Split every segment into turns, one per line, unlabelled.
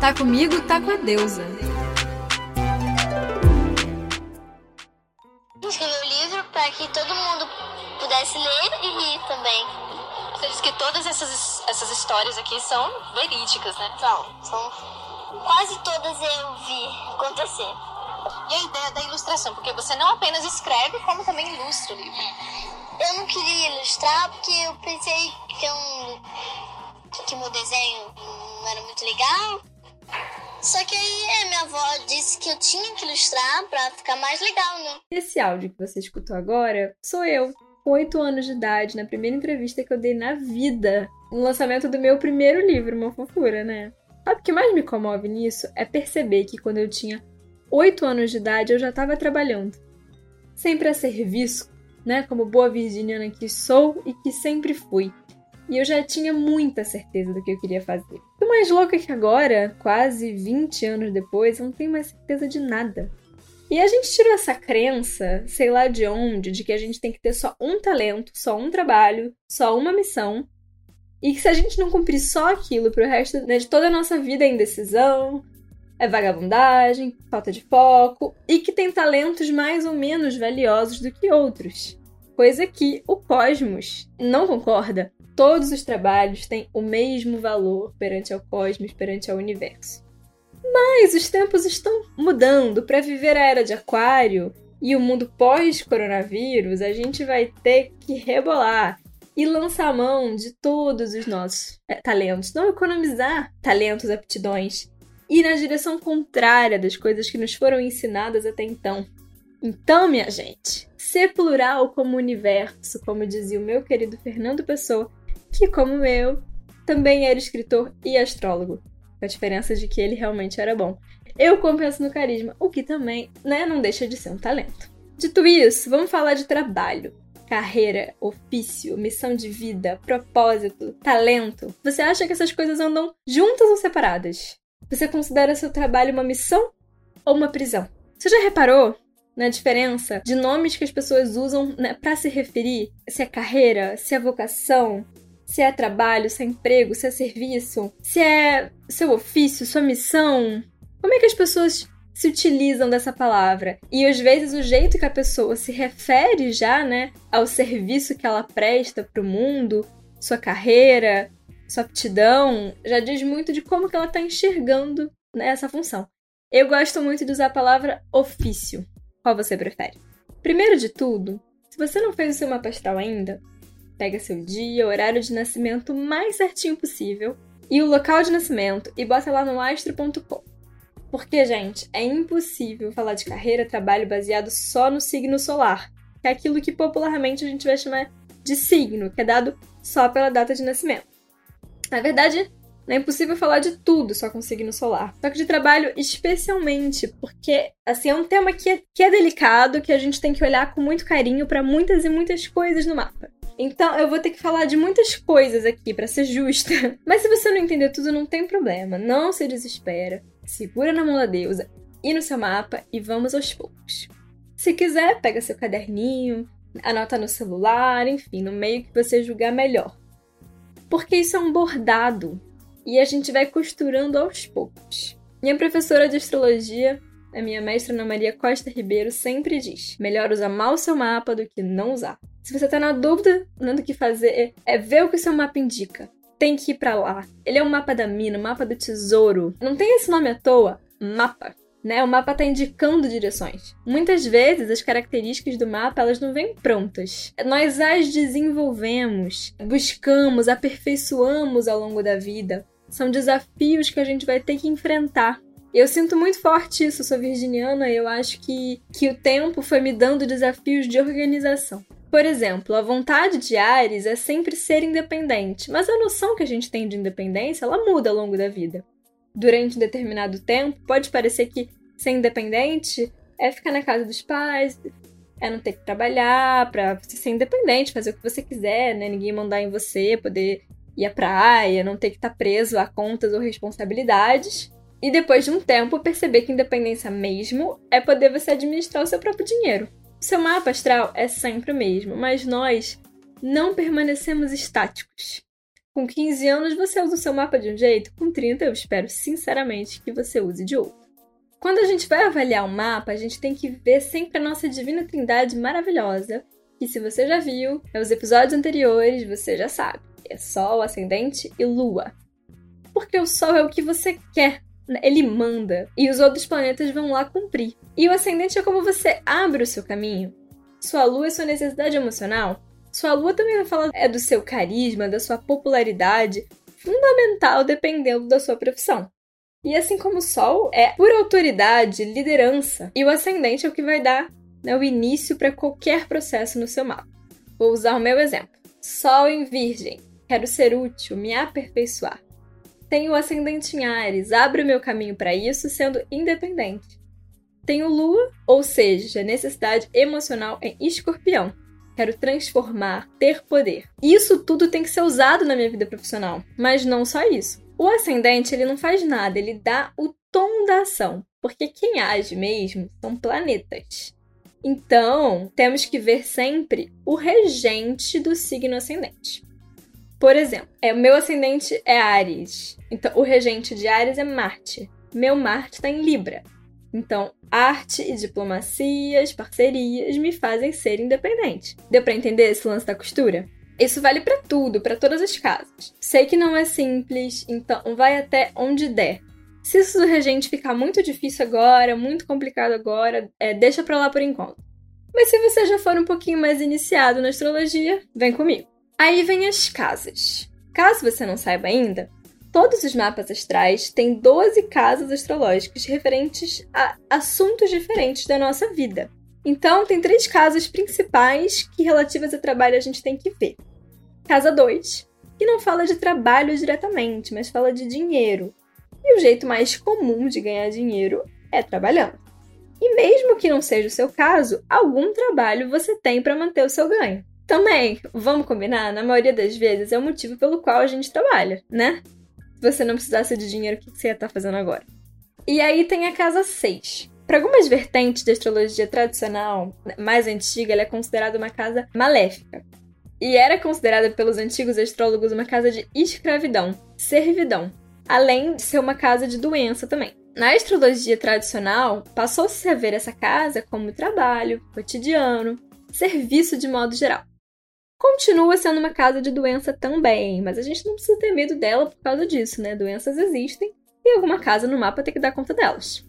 Tá comigo, tá com a deusa.
Escrevi o livro para que todo mundo pudesse ler e rir também.
Você diz que todas essas, essas histórias aqui são verídicas, né?
São, são quase todas eu vi acontecer.
E a ideia da ilustração, porque você não apenas escreve, como também ilustra o livro.
Eu não queria ilustrar porque eu pensei que, um, que meu desenho não era muito legal. Só que aí minha avó disse que eu tinha que ilustrar pra ficar mais legal, né?
Esse áudio que você escutou agora sou eu, com 8 anos de idade, na primeira entrevista que eu dei na vida, no lançamento do meu primeiro livro, uma fofura, né? Sabe o que mais me comove nisso é perceber que quando eu tinha 8 anos de idade eu já estava trabalhando. Sempre a serviço, né? Como boa virginiana que sou e que sempre fui. E eu já tinha muita certeza do que eu queria fazer. Mais louco é que agora, quase 20 anos depois, eu não tenho mais certeza de nada. E a gente tirou essa crença, sei lá de onde, de que a gente tem que ter só um talento, só um trabalho, só uma missão. E que se a gente não cumprir só aquilo pro resto né, de toda a nossa vida é indecisão, é vagabundagem, falta de foco, e que tem talentos mais ou menos valiosos do que outros. Coisa que o cosmos não concorda todos os trabalhos têm o mesmo valor perante ao cosmos, perante ao universo. Mas os tempos estão mudando. Para viver a era de Aquário e o mundo pós-coronavírus, a gente vai ter que rebolar e lançar mão de todos os nossos é, talentos, não economizar talentos, aptidões, ir na direção contrária das coisas que nos foram ensinadas até então. Então, minha gente, ser plural como universo, como dizia o meu querido Fernando Pessoa, que, como eu, também era escritor e astrólogo. Com a diferença de que ele realmente era bom. Eu compenso no carisma, o que também né, não deixa de ser um talento. Dito isso, vamos falar de trabalho. Carreira, ofício, missão de vida, propósito, talento. Você acha que essas coisas andam juntas ou separadas? Você considera seu trabalho uma missão ou uma prisão? Você já reparou na diferença de nomes que as pessoas usam né, para se referir? Se é carreira, se é vocação, se é trabalho, se é emprego, se é serviço, se é seu ofício, sua missão. Como é que as pessoas se utilizam dessa palavra? E às vezes o jeito que a pessoa se refere já, né, ao serviço que ela presta para o mundo, sua carreira, sua aptidão, já diz muito de como que ela está enxergando né, essa função. Eu gosto muito de usar a palavra ofício. Qual você prefere? Primeiro de tudo, se você não fez o seu mapa astral ainda, pega seu dia, horário de nascimento mais certinho possível e o local de nascimento e bota lá no astro.com. Porque, gente, é impossível falar de carreira, trabalho baseado só no signo solar, que é aquilo que popularmente a gente vai chamar de signo, que é dado só pela data de nascimento. Na verdade, é impossível falar de tudo só com signo solar. Só que de trabalho, especialmente, porque assim é um tema que é, que é delicado, que a gente tem que olhar com muito carinho para muitas e muitas coisas no mapa. Então eu vou ter que falar de muitas coisas aqui para ser justa. Mas se você não entender tudo, não tem problema. Não se desespera. Segura na mão da deusa e no seu mapa e vamos aos poucos. Se quiser, pega seu caderninho, anota no celular, enfim, no meio que você julgar melhor. Porque isso é um bordado e a gente vai costurando aos poucos. Minha professora de astrologia, a minha mestra Ana Maria Costa Ribeiro, sempre diz: melhor usar mal seu mapa do que não usar. Se você tá na dúvida né, do que fazer, é ver o que o seu mapa indica. Tem que ir para lá. Ele é um mapa da mina, um mapa do tesouro. Não tem esse nome à toa, mapa. Né? O mapa está indicando direções. Muitas vezes as características do mapa elas não vêm prontas. Nós as desenvolvemos, buscamos, aperfeiçoamos ao longo da vida. São desafios que a gente vai ter que enfrentar. Eu sinto muito forte isso, sou virginiana e eu acho que, que o tempo foi me dando desafios de organização. Por exemplo, a vontade de Ares é sempre ser independente, mas a noção que a gente tem de independência ela muda ao longo da vida. Durante um determinado tempo, pode parecer que ser independente é ficar na casa dos pais, é não ter que trabalhar para ser independente, fazer o que você quiser, né? Ninguém mandar em você, poder ir à praia, não ter que estar tá preso a contas ou responsabilidades. E depois de um tempo, perceber que independência mesmo é poder você administrar o seu próprio dinheiro. Seu mapa astral é sempre o mesmo, mas nós não permanecemos estáticos. Com 15 anos você usa o seu mapa de um jeito, com 30 eu espero sinceramente que você use de outro. Quando a gente vai avaliar um mapa, a gente tem que ver sempre a nossa divina trindade maravilhosa, que se você já viu, nos episódios anteriores você já sabe. É Sol, Ascendente e Lua. Porque o Sol é o que você quer? Ele manda, e os outros planetas vão lá cumprir. E o Ascendente é como você abre o seu caminho. Sua Lua é sua necessidade emocional. Sua Lua também vai falar é do seu carisma, da sua popularidade, fundamental dependendo da sua profissão. E assim como o Sol é por autoridade, liderança, e o ascendente é o que vai dar né, o início para qualquer processo no seu mapa. Vou usar o meu exemplo. Sol em Virgem. Quero ser útil, me aperfeiçoar. Tenho ascendente em Ares, abro o meu caminho para isso sendo independente. Tenho Lua, ou seja, necessidade emocional em Escorpião. Quero transformar, ter poder. Isso tudo tem que ser usado na minha vida profissional, mas não só isso. O ascendente, ele não faz nada, ele dá o tom da ação, porque quem age mesmo são planetas. Então, temos que ver sempre o regente do signo ascendente. Por exemplo, é, meu ascendente é Ares. Então, o regente de Ares é Marte. Meu Marte está em Libra. Então, arte e diplomacias, parcerias me fazem ser independente. Deu para entender esse lance da costura? Isso vale para tudo, para todas as casas. Sei que não é simples, então vai até onde der. Se isso do regente ficar muito difícil agora, muito complicado agora, é, deixa pra lá por enquanto. Mas se você já for um pouquinho mais iniciado na astrologia, vem comigo. Aí vem as casas. Caso você não saiba ainda, todos os mapas astrais têm 12 casas astrológicas referentes a assuntos diferentes da nossa vida. Então, tem três casas principais que relativas a trabalho a gente tem que ver. Casa 2, que não fala de trabalho diretamente, mas fala de dinheiro. E o jeito mais comum de ganhar dinheiro é trabalhando. E mesmo que não seja o seu caso, algum trabalho você tem para manter o seu ganho. Também, vamos combinar, na maioria das vezes é o motivo pelo qual a gente trabalha, né? Se você não precisasse de dinheiro, o que você ia estar tá fazendo agora? E aí tem a casa 6. Para algumas vertentes da astrologia tradicional, mais antiga, ela é considerada uma casa maléfica e era considerada pelos antigos astrólogos uma casa de escravidão, servidão, além de ser uma casa de doença também. Na astrologia tradicional, passou-se a ver essa casa como trabalho, cotidiano, serviço de modo geral. Continua sendo uma casa de doença também, mas a gente não precisa ter medo dela por causa disso, né? Doenças existem e alguma casa no mapa tem que dar conta delas.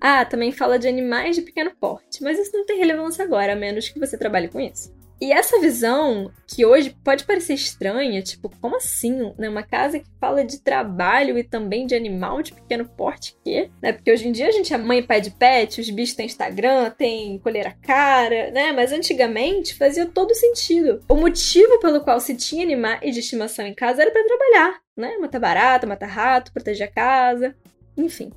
Ah, também fala de animais de pequeno porte, mas isso não tem relevância agora, a menos que você trabalhe com isso. E essa visão, que hoje pode parecer estranha, tipo, como assim? Né? Uma casa que fala de trabalho e também de animal de pequeno porte, que? Né? Porque hoje em dia a gente é mãe e pai de pet, os bichos têm Instagram, tem colher cara, né? Mas antigamente fazia todo sentido. O motivo pelo qual se tinha animais de estimação em casa era para trabalhar, né? Matar barata, matar rato, proteger a casa, enfim.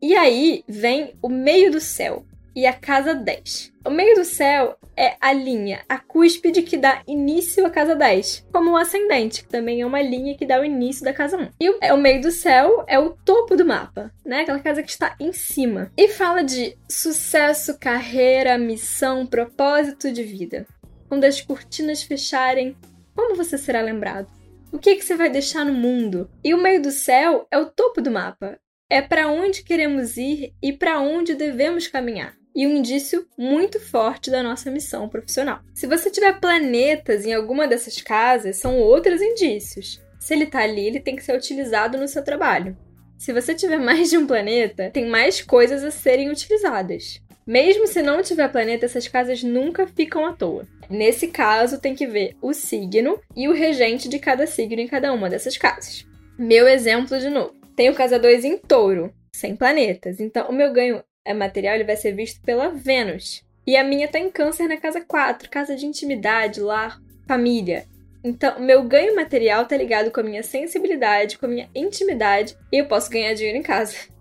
E aí vem o meio do céu, e a casa 10. O meio do céu é a linha, a cúspide que dá início à casa 10, como o ascendente, que também é uma linha que dá o início da casa 1. E o, é, o meio do céu é o topo do mapa, né? Aquela casa que está em cima. E fala de sucesso, carreira, missão, propósito de vida. Quando as cortinas fecharem, como você será lembrado? O que, que você vai deixar no mundo? E o meio do céu é o topo do mapa. É para onde queremos ir e para onde devemos caminhar e um indício muito forte da nossa missão profissional. Se você tiver planetas em alguma dessas casas, são outros indícios. Se ele está ali, ele tem que ser utilizado no seu trabalho. Se você tiver mais de um planeta, tem mais coisas a serem utilizadas. Mesmo se não tiver planeta, essas casas nunca ficam à toa. Nesse caso, tem que ver o signo e o regente de cada signo em cada uma dessas casas. Meu exemplo de novo. Tenho casa 2 em touro, sem planetas. Então, o meu ganho é material ele vai ser visto pela Vênus. E a minha tá em câncer na casa 4, casa de intimidade, lar, família. Então, meu ganho material tá ligado com a minha sensibilidade, com a minha intimidade, e eu posso ganhar dinheiro em casa.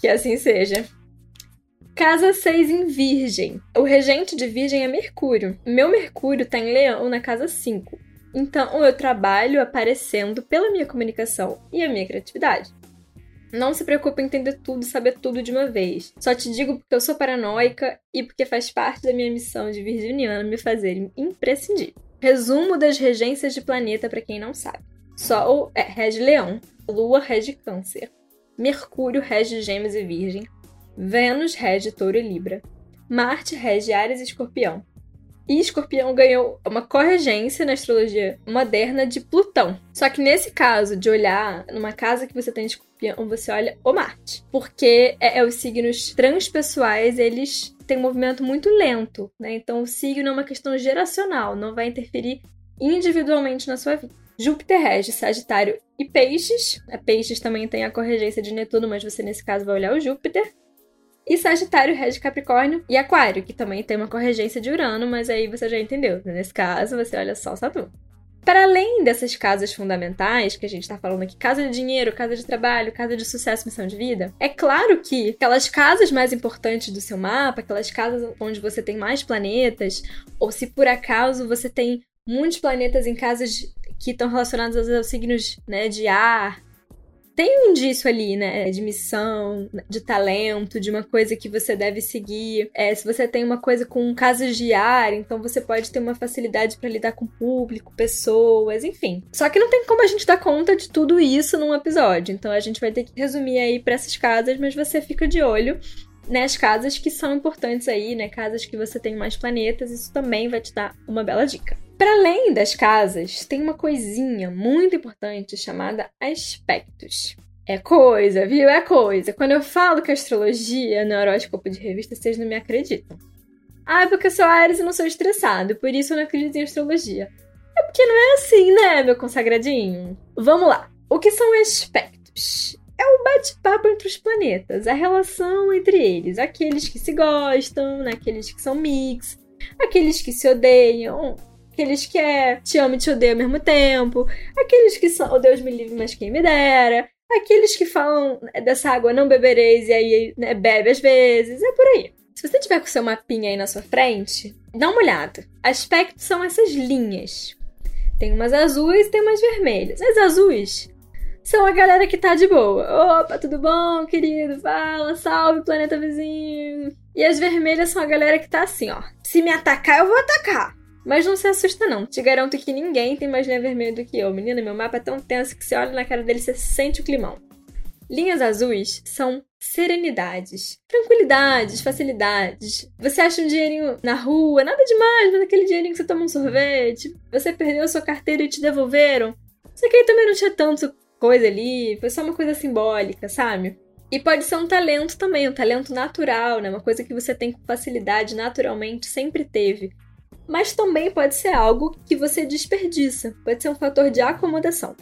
Que assim seja. Casa 6 em Virgem. O regente de Virgem é Mercúrio. Meu Mercúrio tá em Leão na casa 5. Então, eu trabalho aparecendo pela minha comunicação e a minha criatividade. Não se preocupe em entender tudo e saber tudo de uma vez. Só te digo porque eu sou paranoica e porque faz parte da minha missão de virginiana me fazer imprescindível. Resumo das regências de planeta para quem não sabe. Sol é rege Leão, Lua rege Câncer, Mercúrio rege Gêmeos e Virgem, Vênus rege Touro e Libra, Marte rege Ares e Escorpião. E Escorpião ganhou uma corregência na astrologia moderna de Plutão. Só que nesse caso de olhar numa casa que você tem Escorpião, você olha o Marte. Porque é, é os signos transpessoais, eles têm um movimento muito lento, né? Então o signo é uma questão geracional, não vai interferir individualmente na sua vida. Júpiter rege Sagitário e Peixes. A Peixes também tem a corregência de Netuno, mas você nesse caso vai olhar o Júpiter. E Sagitário rege Capricórnio e Aquário, que também tem uma corregência de Urano, mas aí você já entendeu. Né? Nesse caso, você olha só Saturno. Para além dessas casas fundamentais, que a gente está falando aqui, casa de dinheiro, casa de trabalho, casa de sucesso, missão de vida, é claro que aquelas casas mais importantes do seu mapa, aquelas casas onde você tem mais planetas, ou se por acaso você tem muitos planetas em casas que estão relacionados aos signos né, de ar, tem um indício ali, né? De missão, de talento, de uma coisa que você deve seguir. É, se você tem uma coisa com casos de ar, então você pode ter uma facilidade para lidar com público, pessoas, enfim. Só que não tem como a gente dar conta de tudo isso num episódio. Então a gente vai ter que resumir aí para essas casas, mas você fica de olho nas casas que são importantes aí, né? Casas que você tem mais planetas, isso também vai te dar uma bela dica. Para além das casas, tem uma coisinha muito importante chamada aspectos. É coisa, viu? É coisa. Quando eu falo que astrologia não é horóscopo de revista, vocês não me acreditam. Ah, é porque eu sou Ares e não sou estressado, por isso eu não acredito em astrologia. É porque não é assim, né, meu consagradinho? Vamos lá. O que são aspectos? É o bate-papo entre os planetas, a relação entre eles, aqueles que se gostam, né, aqueles que são mix, aqueles que se odeiam, aqueles que é te amo e te odeio ao mesmo tempo, aqueles que são, oh Deus me livre, mas quem me dera, aqueles que falam é, dessa água não bebereis e aí né, bebe às vezes, é por aí. Se você tiver com o seu mapinha aí na sua frente, dá uma olhada. Aspectos são essas linhas. Tem umas azuis e tem umas vermelhas. As azuis são a galera que tá de boa. Opa, tudo bom, querido? Fala, salve, planeta vizinho. E as vermelhas são a galera que tá assim, ó. Se me atacar, eu vou atacar. Mas não se assusta, não. Te garanto que ninguém tem mais linha vermelha do que eu. Menina, meu mapa é tão tenso que você olha na cara dele e você sente o climão. Linhas azuis são serenidades, tranquilidades, facilidades. Você acha um dinheirinho na rua, nada demais, mas aquele dinheirinho que você toma um sorvete. Você perdeu sua carteira e te devolveram. Isso aqui também não tinha tanto coisa ali, foi só uma coisa simbólica, sabe? E pode ser um talento também, um talento natural, né? Uma coisa que você tem com facilidade, naturalmente, sempre teve mas também pode ser algo que você desperdiça, pode ser um fator de acomodação.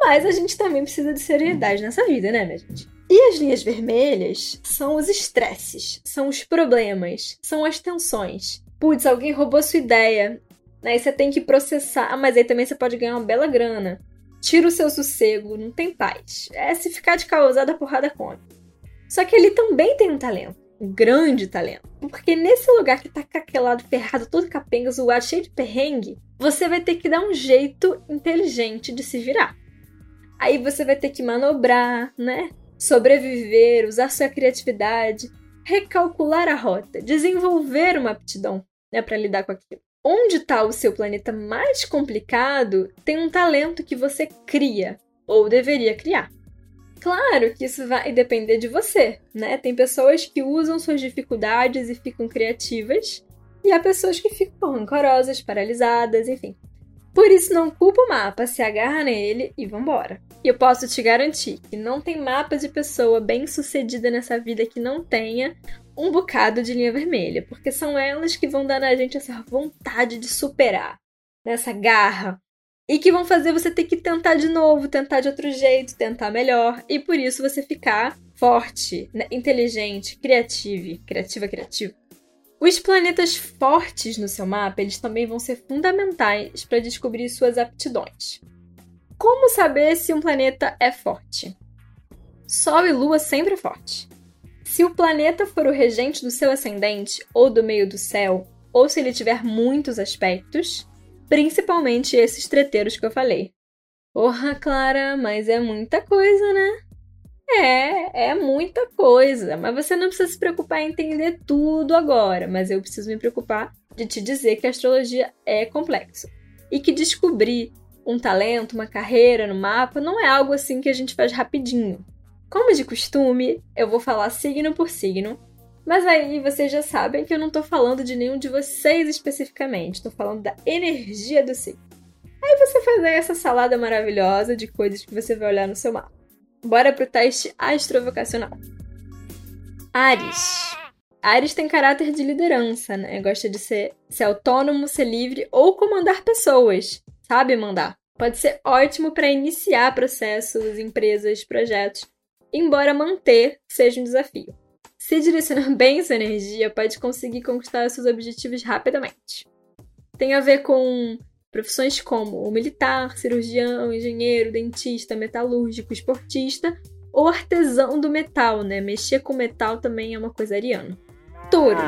Mas a gente também precisa de serenidade nessa vida, né, minha gente? E as linhas vermelhas são os estresses, são os problemas, são as tensões. Putz, alguém roubou sua ideia, aí você tem que processar, mas aí também você pode ganhar uma bela grana. Tira o seu sossego, não tem paz. É se ficar de causada, a porrada come. Só que ele também tem um talento grande talento. Porque nesse lugar que tá caquelado, ferrado, todo capenga, zoado, cheio de perrengue, você vai ter que dar um jeito inteligente de se virar. Aí você vai ter que manobrar, né? Sobreviver, usar sua criatividade, recalcular a rota, desenvolver uma aptidão, né, para lidar com aquilo. Onde está o seu planeta mais complicado, tem um talento que você cria ou deveria criar. Claro que isso vai depender de você, né? Tem pessoas que usam suas dificuldades e ficam criativas, e há pessoas que ficam rancorosas, paralisadas, enfim. Por isso, não culpa o mapa, se agarra nele e vambora. E eu posso te garantir que não tem mapa de pessoa bem sucedida nessa vida que não tenha um bocado de linha vermelha, porque são elas que vão dar na gente essa vontade de superar, nessa garra, e que vão fazer você ter que tentar de novo, tentar de outro jeito, tentar melhor, e por isso você ficar forte, né? inteligente, criativo, criativa, criativo. Os planetas fortes no seu mapa, eles também vão ser fundamentais para descobrir suas aptidões. Como saber se um planeta é forte? Sol e Lua sempre é forte. Se o planeta for o regente do seu ascendente ou do meio do céu, ou se ele tiver muitos aspectos, Principalmente esses treteiros que eu falei. Porra, Clara, mas é muita coisa, né? É, é muita coisa. Mas você não precisa se preocupar em entender tudo agora. Mas eu preciso me preocupar de te dizer que a astrologia é complexo. E que descobrir um talento, uma carreira no mapa, não é algo assim que a gente faz rapidinho. Como de costume, eu vou falar signo por signo, mas aí vocês já sabem que eu não tô falando de nenhum de vocês especificamente, tô falando da energia do signo. Aí você faz aí essa salada maravilhosa de coisas que você vai olhar no seu mapa. Bora pro teste astrovocacional. Ares. Ares tem caráter de liderança, né? Gosta de ser, ser autônomo, ser livre ou comandar pessoas. Sabe mandar. Pode ser ótimo para iniciar processos, empresas, projetos, embora manter seja um desafio. Se direcionar bem sua energia, pode conseguir conquistar seus objetivos rapidamente. Tem a ver com profissões como o militar, cirurgião, engenheiro, dentista, metalúrgico, esportista ou artesão do metal, né? Mexer com metal também é uma coisa ariana. Touro.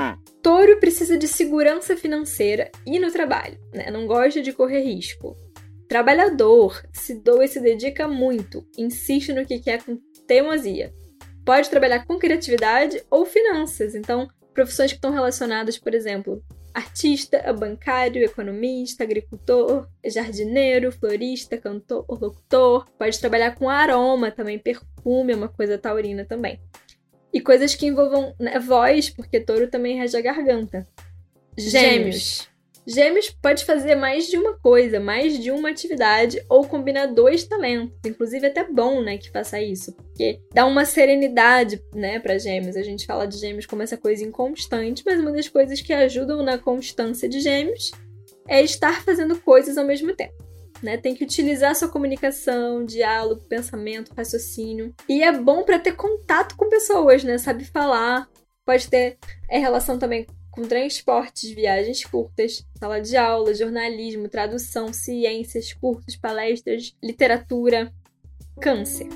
Touro precisa de segurança financeira e no trabalho, né? Não gosta de correr risco. Trabalhador, se doa e se dedica muito, insiste no que quer com teimosia. Pode trabalhar com criatividade ou finanças, então profissões que estão relacionadas, por exemplo, artista, bancário, economista, agricultor, jardineiro, florista, cantor, locutor. Pode trabalhar com aroma também, perfume é uma coisa taurina também. E coisas que envolvam né, voz, porque touro também rege a garganta. Gêmeos. Gêmeos pode fazer mais de uma coisa, mais de uma atividade ou combinar dois talentos. Inclusive, é até bom, né, que faça isso, porque dá uma serenidade, né, para Gêmeos. A gente fala de Gêmeos como essa coisa inconstante, mas uma das coisas que ajudam na constância de Gêmeos é estar fazendo coisas ao mesmo tempo né? Tem que utilizar sua comunicação, diálogo, pensamento, raciocínio. E é bom para ter contato com pessoas, né? Sabe falar. Pode ter é, relação também com transportes, viagens curtas, sala de aula, jornalismo, tradução, ciências, cursos, palestras, literatura. Câncer.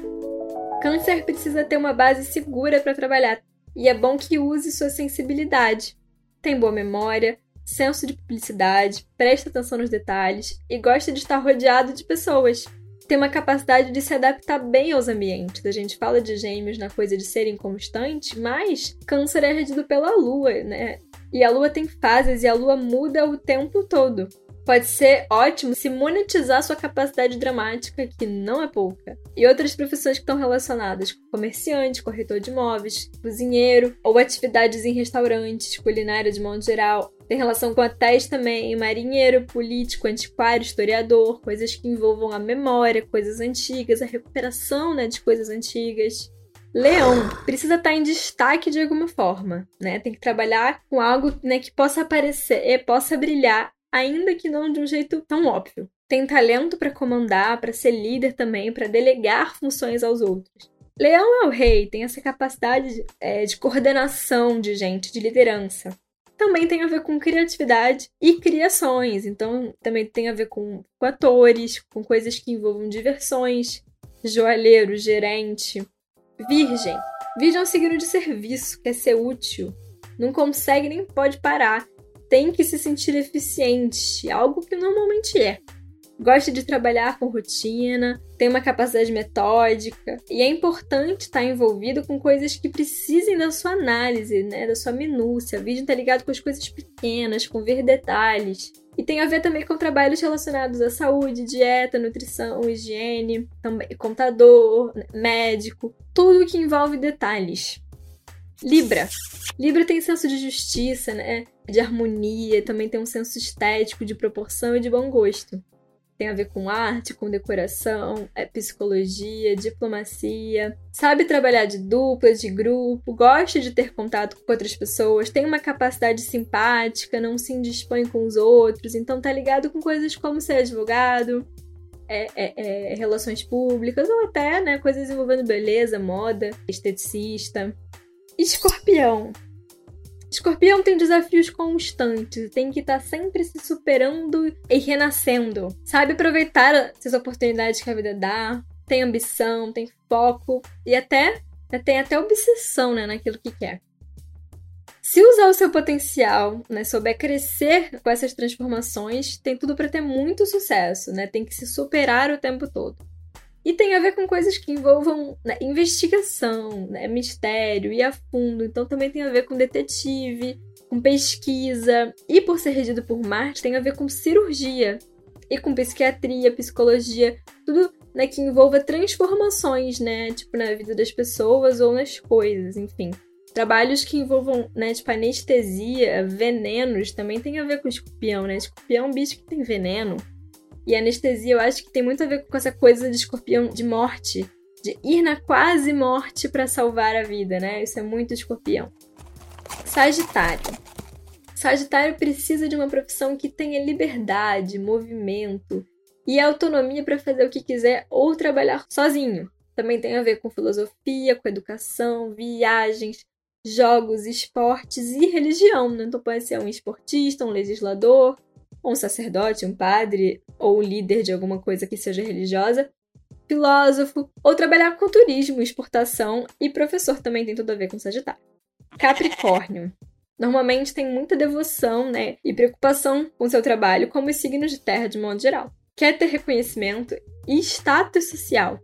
Câncer precisa ter uma base segura para trabalhar e é bom que use sua sensibilidade. Tem boa memória, senso de publicidade, presta atenção nos detalhes e gosta de estar rodeado de pessoas. Tem uma capacidade de se adaptar bem aos ambientes. A gente fala de gêmeos na coisa de ser inconstante, mas câncer é regido pela lua, né? E a lua tem fases e a lua muda o tempo todo pode ser ótimo se monetizar sua capacidade dramática, que não é pouca. E outras profissões que estão relacionadas com comerciante, corretor de imóveis, cozinheiro, ou atividades em restaurantes, culinária de modo geral. Tem relação com hotéis também, marinheiro, político, antiquário, historiador, coisas que envolvam a memória, coisas antigas, a recuperação né, de coisas antigas. Leão precisa estar em destaque de alguma forma, né? Tem que trabalhar com algo né, que possa aparecer, possa brilhar ainda que não de um jeito tão óbvio. Tem talento para comandar, para ser líder também, para delegar funções aos outros. Leão é o rei, tem essa capacidade de, é, de coordenação de gente, de liderança. Também tem a ver com criatividade e criações, então também tem a ver com, com atores, com coisas que envolvam diversões, joalheiro, gerente. Virgem. Virgem é um signo de serviço, quer ser útil, não consegue nem pode parar tem que se sentir eficiente, algo que normalmente é. Gosta de trabalhar com rotina, tem uma capacidade metódica e é importante estar envolvido com coisas que precisem da sua análise, né, da sua minúcia. O vídeo está ligado com as coisas pequenas, com ver detalhes. E tem a ver também com trabalhos relacionados à saúde, dieta, nutrição, higiene, também contador, médico, tudo que envolve detalhes. Libra. Libra tem senso de justiça, né? De harmonia, também tem um senso estético, de proporção e de bom gosto. Tem a ver com arte, com decoração, é psicologia, diplomacia. Sabe trabalhar de dupla, de grupo, gosta de ter contato com outras pessoas, tem uma capacidade simpática, não se indispõe com os outros, então tá ligado com coisas como ser advogado, é, é, é, relações públicas ou até né, coisas envolvendo beleza, moda, esteticista. Escorpião. Escorpião tem desafios constantes, tem que estar tá sempre se superando e renascendo. Sabe aproveitar as oportunidades que a vida dá, tem ambição, tem foco e até tem até obsessão né, naquilo que quer. Se usar o seu potencial, né, souber crescer com essas transformações, tem tudo para ter muito sucesso, né? Tem que se superar o tempo todo. E tem a ver com coisas que envolvam né, investigação, né, mistério e a fundo. Então também tem a ver com detetive, com pesquisa. E por ser regido por Marte, tem a ver com cirurgia. e com psiquiatria, psicologia, tudo né, que envolva transformações, né, tipo na vida das pessoas ou nas coisas, enfim. Trabalhos que envolvam, né, tipo anestesia, venenos, também tem a ver com escorpião, né? Escorpião é um bicho que tem veneno. E anestesia eu acho que tem muito a ver com essa coisa de escorpião de morte, de ir na quase morte para salvar a vida, né? Isso é muito escorpião. Sagitário. Sagitário precisa de uma profissão que tenha liberdade, movimento e autonomia para fazer o que quiser ou trabalhar sozinho. Também tem a ver com filosofia, com educação, viagens, jogos, esportes e religião. Né? Então pode ser um esportista, um legislador, um sacerdote, um padre ou líder de alguma coisa que seja religiosa, filósofo, ou trabalhar com turismo, exportação e professor também tem tudo a ver com Sagitário. Capricórnio. Normalmente tem muita devoção, né, e preocupação com seu trabalho, como os signos de terra de modo geral. Quer ter reconhecimento e status social,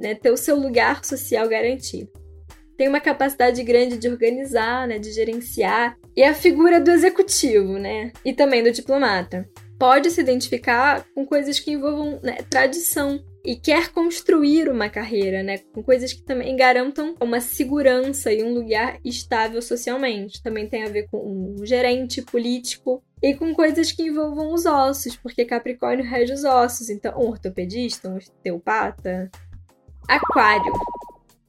né, ter o seu lugar social garantido tem uma capacidade grande de organizar, né, de gerenciar, e é a figura do executivo, né, e também do diplomata. Pode se identificar com coisas que envolvam né, tradição e quer construir uma carreira, né, com coisas que também garantam uma segurança e um lugar estável socialmente. Também tem a ver com um gerente político e com coisas que envolvam os ossos, porque Capricórnio rege os ossos, então um ortopedista, um osteopata. Aquário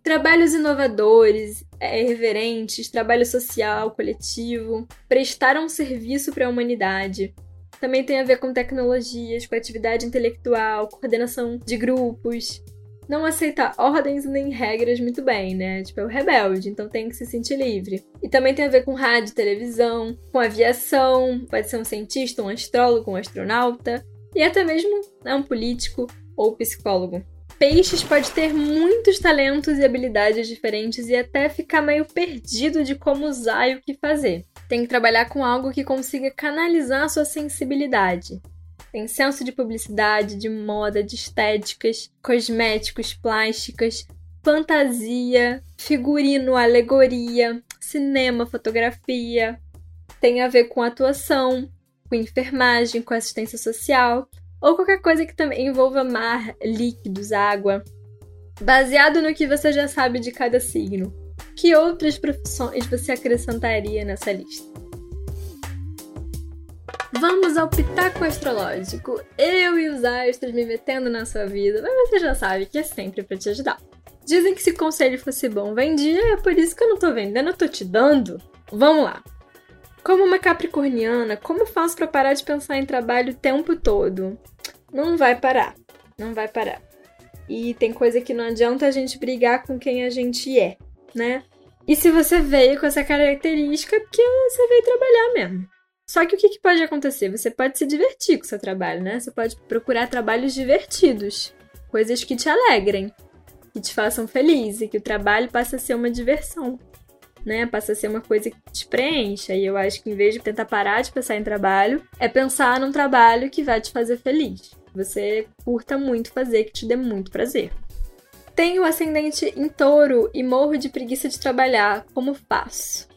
Trabalhos inovadores, é, reverentes, trabalho social, coletivo, prestar um serviço para a humanidade. Também tem a ver com tecnologias, com atividade intelectual, coordenação de grupos. Não aceita ordens nem regras muito bem, né? Tipo, é o rebelde, então tem que se sentir livre. E também tem a ver com rádio, televisão, com aviação, pode ser um cientista, um astrólogo, um astronauta, e até mesmo né, um político ou psicólogo. Peixes pode ter muitos talentos e habilidades diferentes e até ficar meio perdido de como usar e o que fazer. Tem que trabalhar com algo que consiga canalizar sua sensibilidade. Tem senso de publicidade, de moda, de estéticas, cosméticos, plásticas, fantasia, figurino, alegoria, cinema, fotografia. Tem a ver com atuação, com enfermagem, com assistência social ou qualquer coisa que também envolva mar, líquidos, água. Baseado no que você já sabe de cada signo, que outras profissões você acrescentaria nessa lista? Vamos ao pitaco astrológico. Eu e os astros me metendo na sua vida, mas você já sabe que é sempre para te ajudar. Dizem que se conselho fosse bom vendia, é por isso que eu não tô vendendo, eu tô te dando. Vamos lá. Como uma capricorniana, como faço para parar de pensar em trabalho o tempo todo? Não vai parar. Não vai parar. E tem coisa que não adianta a gente brigar com quem a gente é, né? E se você veio com essa característica, é porque você veio trabalhar mesmo. Só que o que, pode acontecer? Você pode se divertir com o seu trabalho, né? Você pode procurar trabalhos divertidos, coisas que te alegrem, que te façam feliz e que o trabalho passe a ser uma diversão né? Passa a ser uma coisa que te preencha. E eu acho que em vez de tentar parar de pensar em trabalho, é pensar num trabalho que vai te fazer feliz. Você curta muito fazer, que te dê muito prazer. Tenho ascendente em touro e morro de preguiça de trabalhar. Como faço?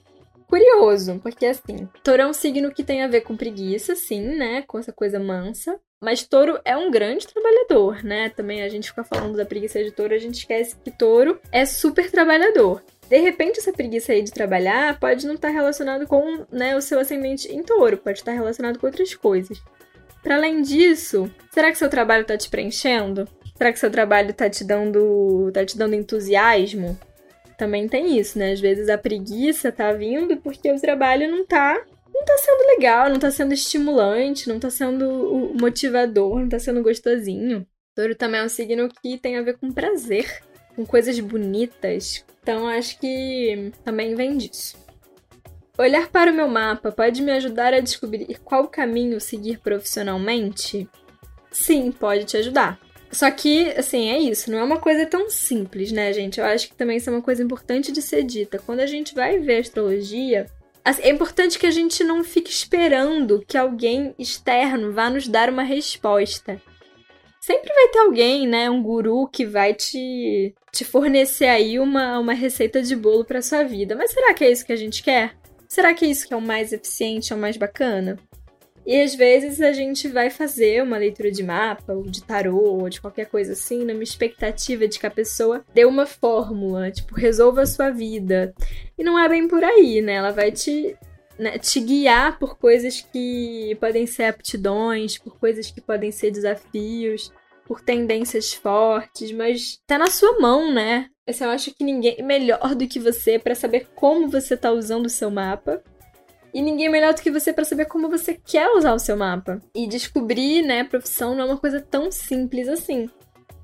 Curioso, porque assim, touro é um signo que tem a ver com preguiça, sim, né? Com essa coisa mansa. Mas touro é um grande trabalhador, né? Também a gente fica falando da preguiça de touro, a gente esquece que touro é super trabalhador. De repente, essa preguiça aí de trabalhar pode não estar relacionado com né, o seu ascendente em touro, pode estar relacionado com outras coisas. Para além disso, será que seu trabalho está te preenchendo? Será que seu trabalho está te dando, tá te dando entusiasmo? Também tem isso, né? Às vezes a preguiça tá vindo porque o trabalho não tá não tá sendo legal, não tá sendo estimulante, não tá sendo motivador, não tá sendo gostosinho. Touro também é um signo que tem a ver com prazer com coisas bonitas. Então acho que também vem disso. Olhar para o meu mapa pode me ajudar a descobrir qual caminho seguir profissionalmente? Sim, pode te ajudar. Só que, assim, é isso, não é uma coisa tão simples, né, gente? Eu acho que também isso é uma coisa importante de ser dita. Quando a gente vai ver astrologia, é importante que a gente não fique esperando que alguém externo vá nos dar uma resposta sempre ter alguém, né, um guru que vai te, te fornecer aí uma, uma receita de bolo para sua vida. Mas será que é isso que a gente quer? Será que é isso que é o mais eficiente, é o mais bacana? E às vezes a gente vai fazer uma leitura de mapa, ou de tarô, ou de qualquer coisa assim, numa expectativa de que a pessoa dê uma fórmula, tipo, resolva a sua vida. E não é bem por aí, né? Ela vai te, né, te guiar por coisas que podem ser aptidões, por coisas que podem ser desafios, por tendências fortes, mas tá na sua mão, né? Eu acho que ninguém é melhor do que você para saber como você tá usando o seu mapa e ninguém é melhor do que você para saber como você quer usar o seu mapa. E descobrir, né, profissão não é uma coisa tão simples assim.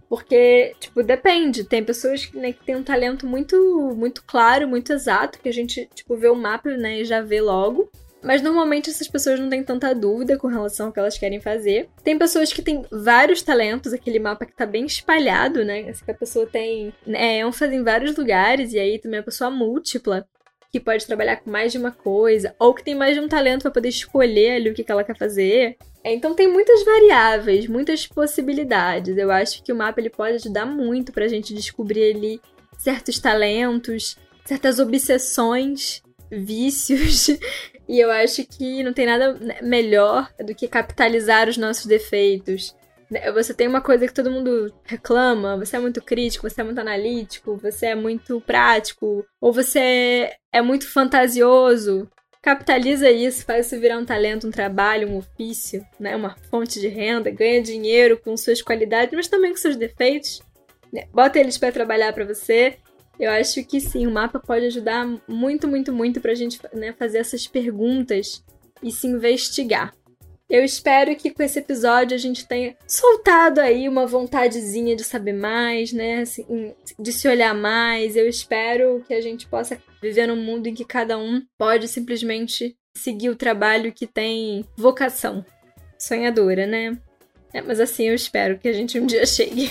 Porque, tipo, depende. Tem pessoas né, que têm um talento muito, muito claro, muito exato, que a gente, tipo, vê o mapa, né, e já vê logo. Mas normalmente essas pessoas não têm tanta dúvida com relação ao que elas querem fazer. Tem pessoas que têm vários talentos, aquele mapa que tá bem espalhado, né? Que a pessoa tem é, ênfase em vários lugares, e aí também a pessoa múltipla que pode trabalhar com mais de uma coisa, ou que tem mais de um talento para poder escolher ali o que, que ela quer fazer. É, então tem muitas variáveis, muitas possibilidades. Eu acho que o mapa ele pode ajudar muito pra gente descobrir ali certos talentos, certas obsessões, vícios. E eu acho que não tem nada melhor do que capitalizar os nossos defeitos você tem uma coisa que todo mundo reclama, você é muito crítico, você é muito analítico, você é muito prático, ou você é muito fantasioso. Capitaliza isso, faz isso virar um talento, um trabalho, um ofício, né? uma fonte de renda, ganha dinheiro com suas qualidades, mas também com seus defeitos. Bota eles para trabalhar para você. Eu acho que sim, o mapa pode ajudar muito, muito, muito pra gente né, fazer essas perguntas e se investigar. Eu espero que com esse episódio a gente tenha soltado aí uma vontadezinha de saber mais, né? Assim, de se olhar mais. Eu espero que a gente possa viver num mundo em que cada um pode simplesmente seguir o trabalho que tem vocação. Sonhadora, né? É, mas assim eu espero que a gente um dia chegue.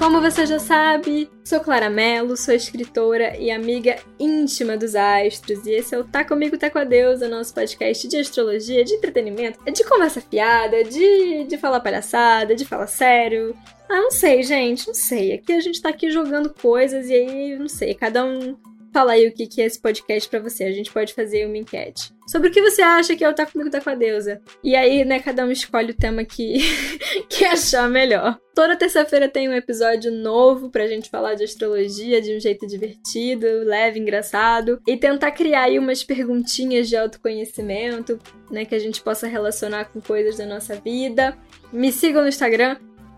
Como você já sabe, sou Clara Mello, sou escritora e amiga íntima dos astros, e esse é o Tá Comigo, Tá Com a Deus, o nosso podcast de astrologia, de entretenimento, de conversa fiada, de, de falar palhaçada, de falar sério. Ah, não sei, gente, não sei. Aqui a gente tá aqui jogando coisas e aí, não sei, cada um Fala aí o que é esse podcast para você. A gente pode fazer uma enquete. Sobre o que você acha que é o Tá Comigo Tá Com a Deusa. E aí, né, cada um escolhe o tema que, que achar melhor. Toda terça-feira tem um episódio novo pra gente falar de astrologia de um jeito divertido, leve, engraçado. E tentar criar aí umas perguntinhas de autoconhecimento, né, que a gente possa relacionar com coisas da nossa vida. Me sigam no Instagram,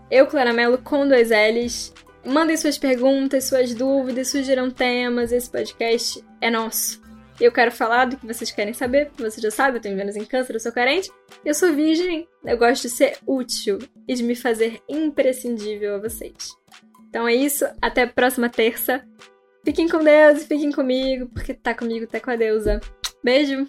eu, Claramelo, com dois L's. Mandem suas perguntas, suas dúvidas, sugiram temas. Esse podcast é nosso. Eu quero falar do que vocês querem saber, porque você já sabe, eu tenho Vênus em câncer, eu sou carente. Eu sou virgem, eu gosto de ser útil e de me fazer imprescindível a vocês. Então é isso, até a próxima terça. Fiquem com Deus e fiquem comigo, porque tá comigo, tá com a deusa. Beijo!